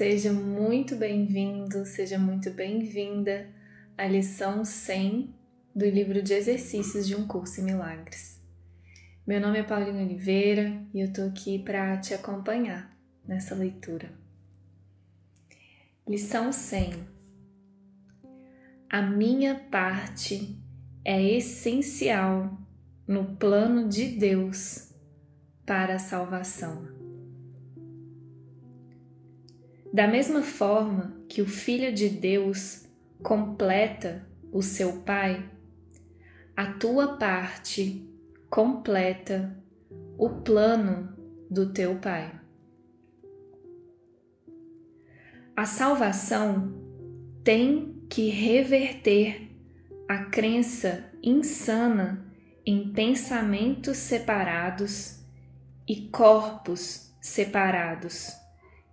Seja muito bem-vindo, seja muito bem-vinda à lição 100 do livro de exercícios de um curso em milagres. Meu nome é Paulinho Oliveira e eu tô aqui para te acompanhar nessa leitura. Lição 100. A minha parte é essencial no plano de Deus para a salvação. Da mesma forma que o Filho de Deus completa o seu Pai, a tua parte completa o plano do teu Pai. A salvação tem que reverter a crença insana em pensamentos separados e corpos separados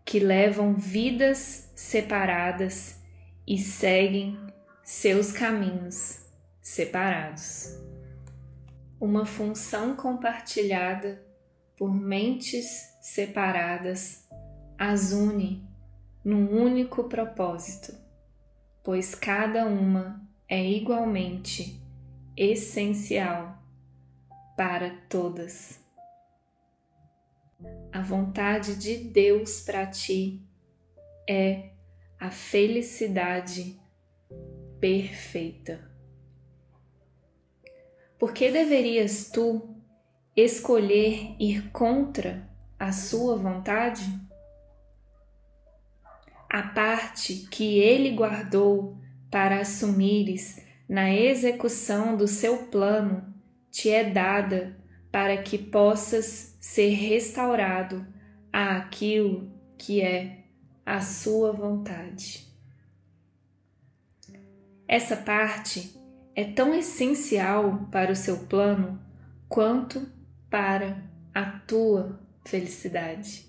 que levam vidas separadas e seguem seus caminhos separados. Uma função compartilhada por mentes separadas as une num único propósito, pois cada uma é igualmente essencial para todas. A vontade de Deus para ti é a felicidade perfeita. Por que deverias tu escolher ir contra a sua vontade? A parte que ele guardou para assumires na execução do seu plano te é dada para que possas ser restaurado àquilo que é a sua vontade. Essa parte é tão essencial para o seu plano quanto para a tua felicidade.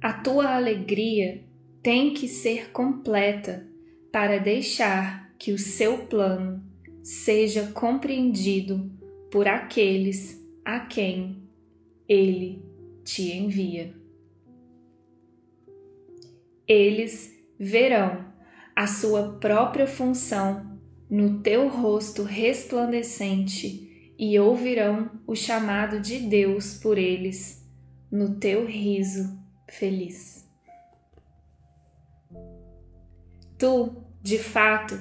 A tua alegria tem que ser completa para deixar que o seu plano seja compreendido por aqueles a quem ele te envia. Eles verão a sua própria função no teu rosto resplandecente e ouvirão o chamado de Deus por eles no teu riso feliz. Tu, de fato,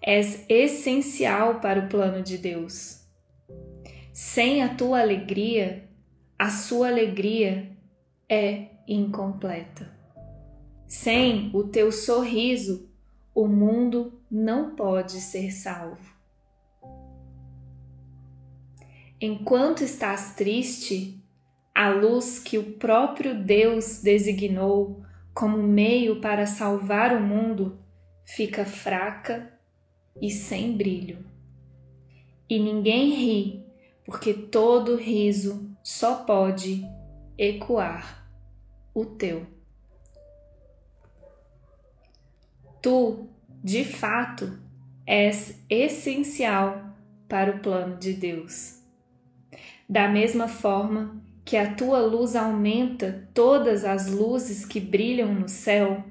és essencial para o plano de Deus sem a tua alegria, a sua alegria é incompleta. Sem o teu sorriso, o mundo não pode ser salvo. Enquanto estás triste, a luz que o próprio Deus designou como meio para salvar o mundo fica fraca e sem brilho. E ninguém ri porque todo riso só pode ecoar o teu. Tu, de fato, és essencial para o plano de Deus. Da mesma forma que a tua luz aumenta todas as luzes que brilham no céu,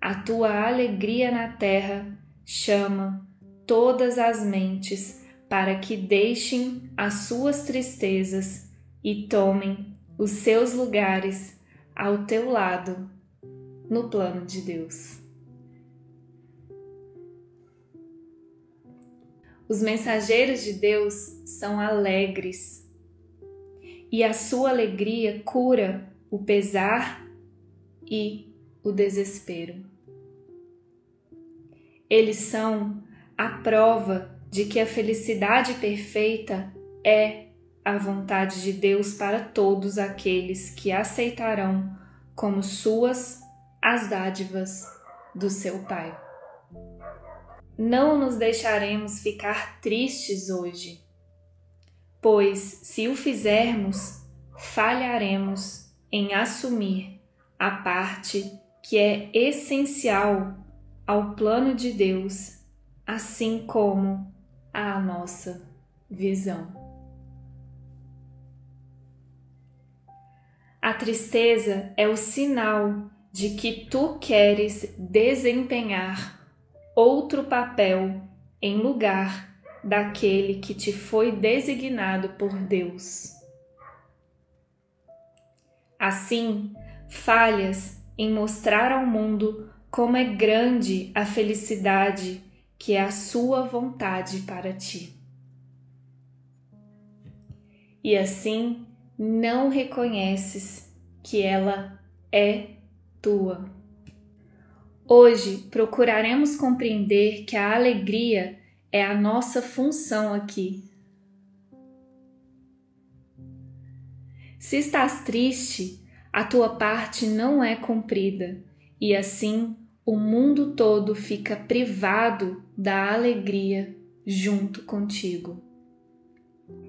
a tua alegria na terra chama todas as mentes para que deixem as suas tristezas e tomem os seus lugares ao teu lado no plano de Deus. Os mensageiros de Deus são alegres e a sua alegria cura o pesar e o desespero. Eles são a prova de que a felicidade perfeita é a vontade de Deus para todos aqueles que aceitarão como suas as dádivas do seu Pai. Não nos deixaremos ficar tristes hoje, pois se o fizermos, falharemos em assumir a parte que é essencial ao plano de Deus, assim como à nossa visão. A tristeza é o sinal de que tu queres desempenhar outro papel em lugar daquele que te foi designado por Deus. Assim, falhas em mostrar ao mundo como é grande a felicidade que é a sua vontade para ti. E assim não reconheces que ela é tua. Hoje procuraremos compreender que a alegria é a nossa função aqui. Se estás triste, a tua parte não é cumprida e assim o mundo todo fica privado da alegria junto contigo.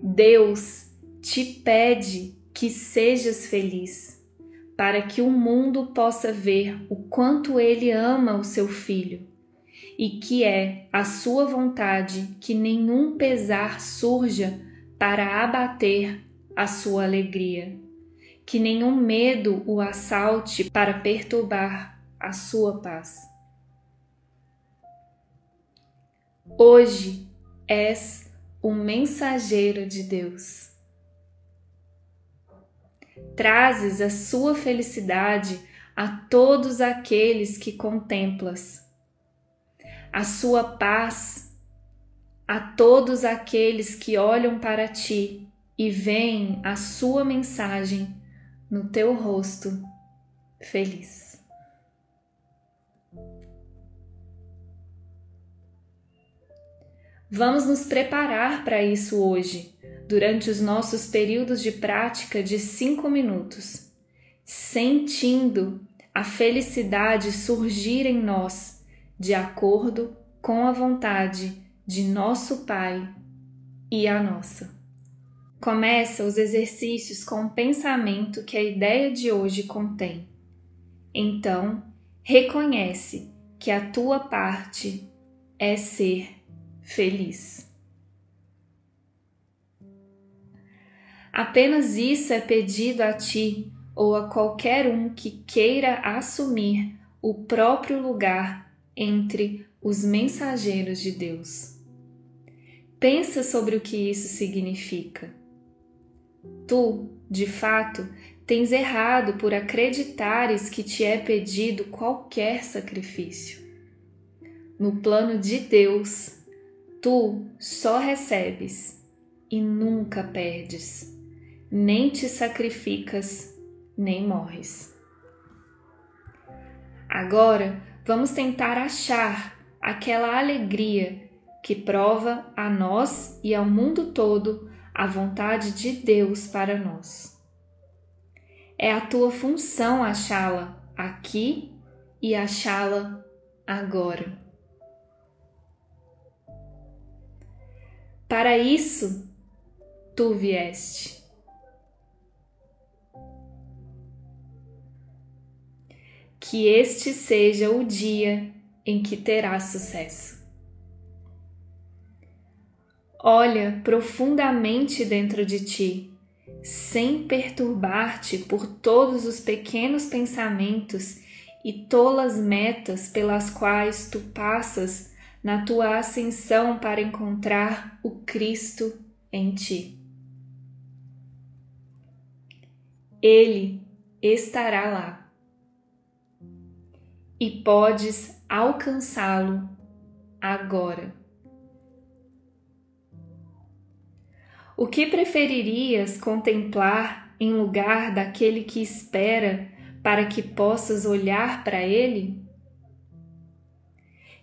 Deus te pede que sejas feliz, para que o mundo possa ver o quanto ele ama o seu filho e que é a sua vontade que nenhum pesar surja para abater a sua alegria, que nenhum medo o assalte para perturbar a sua paz. Hoje és o mensageiro de Deus. Trazes a sua felicidade a todos aqueles que contemplas a sua paz a todos aqueles que olham para ti e veem a sua mensagem no teu rosto feliz. Vamos nos preparar para isso hoje, durante os nossos períodos de prática de cinco minutos, sentindo a felicidade surgir em nós de acordo com a vontade de nosso Pai e a nossa. Começa os exercícios com o pensamento que a ideia de hoje contém. Então, reconhece que a tua parte é ser feliz. Apenas isso é pedido a ti ou a qualquer um que queira assumir o próprio lugar entre os mensageiros de Deus. Pensa sobre o que isso significa. Tu, de fato, tens errado por acreditares que te é pedido qualquer sacrifício. No plano de Deus, tu só recebes e nunca perdes, nem te sacrificas, nem morres. Agora, vamos tentar achar aquela alegria que prova a nós e ao mundo todo a vontade de Deus para nós. É a tua função achá-la aqui e achá-la agora. Para isso, tu vieste. que este seja o dia em que terás sucesso. Olha profundamente dentro de ti, sem perturbar-te por todos os pequenos pensamentos e tolas metas pelas quais tu passas na tua ascensão para encontrar o Cristo em ti. Ele estará lá e podes alcançá-lo agora. O que preferirias contemplar em lugar daquele que espera para que possas olhar para ele?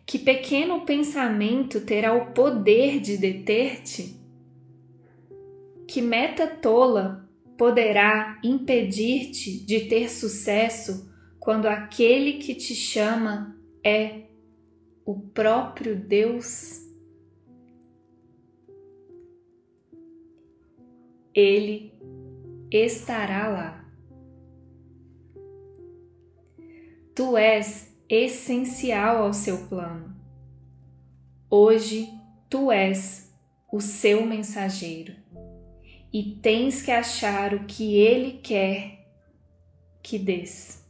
Que pequeno pensamento terá o poder de deter-te? Que meta tola poderá impedir-te de ter sucesso quando aquele que te chama é o próprio Deus? Ele estará lá. Tu és essencial ao seu plano. Hoje tu és o seu mensageiro e tens que achar o que ele quer que des.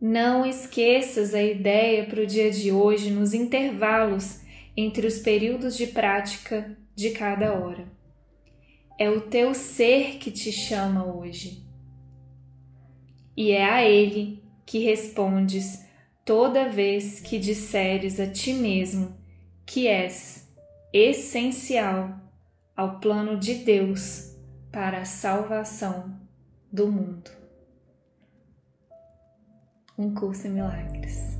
Não esqueças a ideia para o dia de hoje nos intervalos entre os períodos de prática de cada hora. É o teu ser que te chama hoje. E é a Ele que respondes toda vez que disseres a ti mesmo que és essencial ao plano de Deus para a salvação do mundo. Um curso em milagres.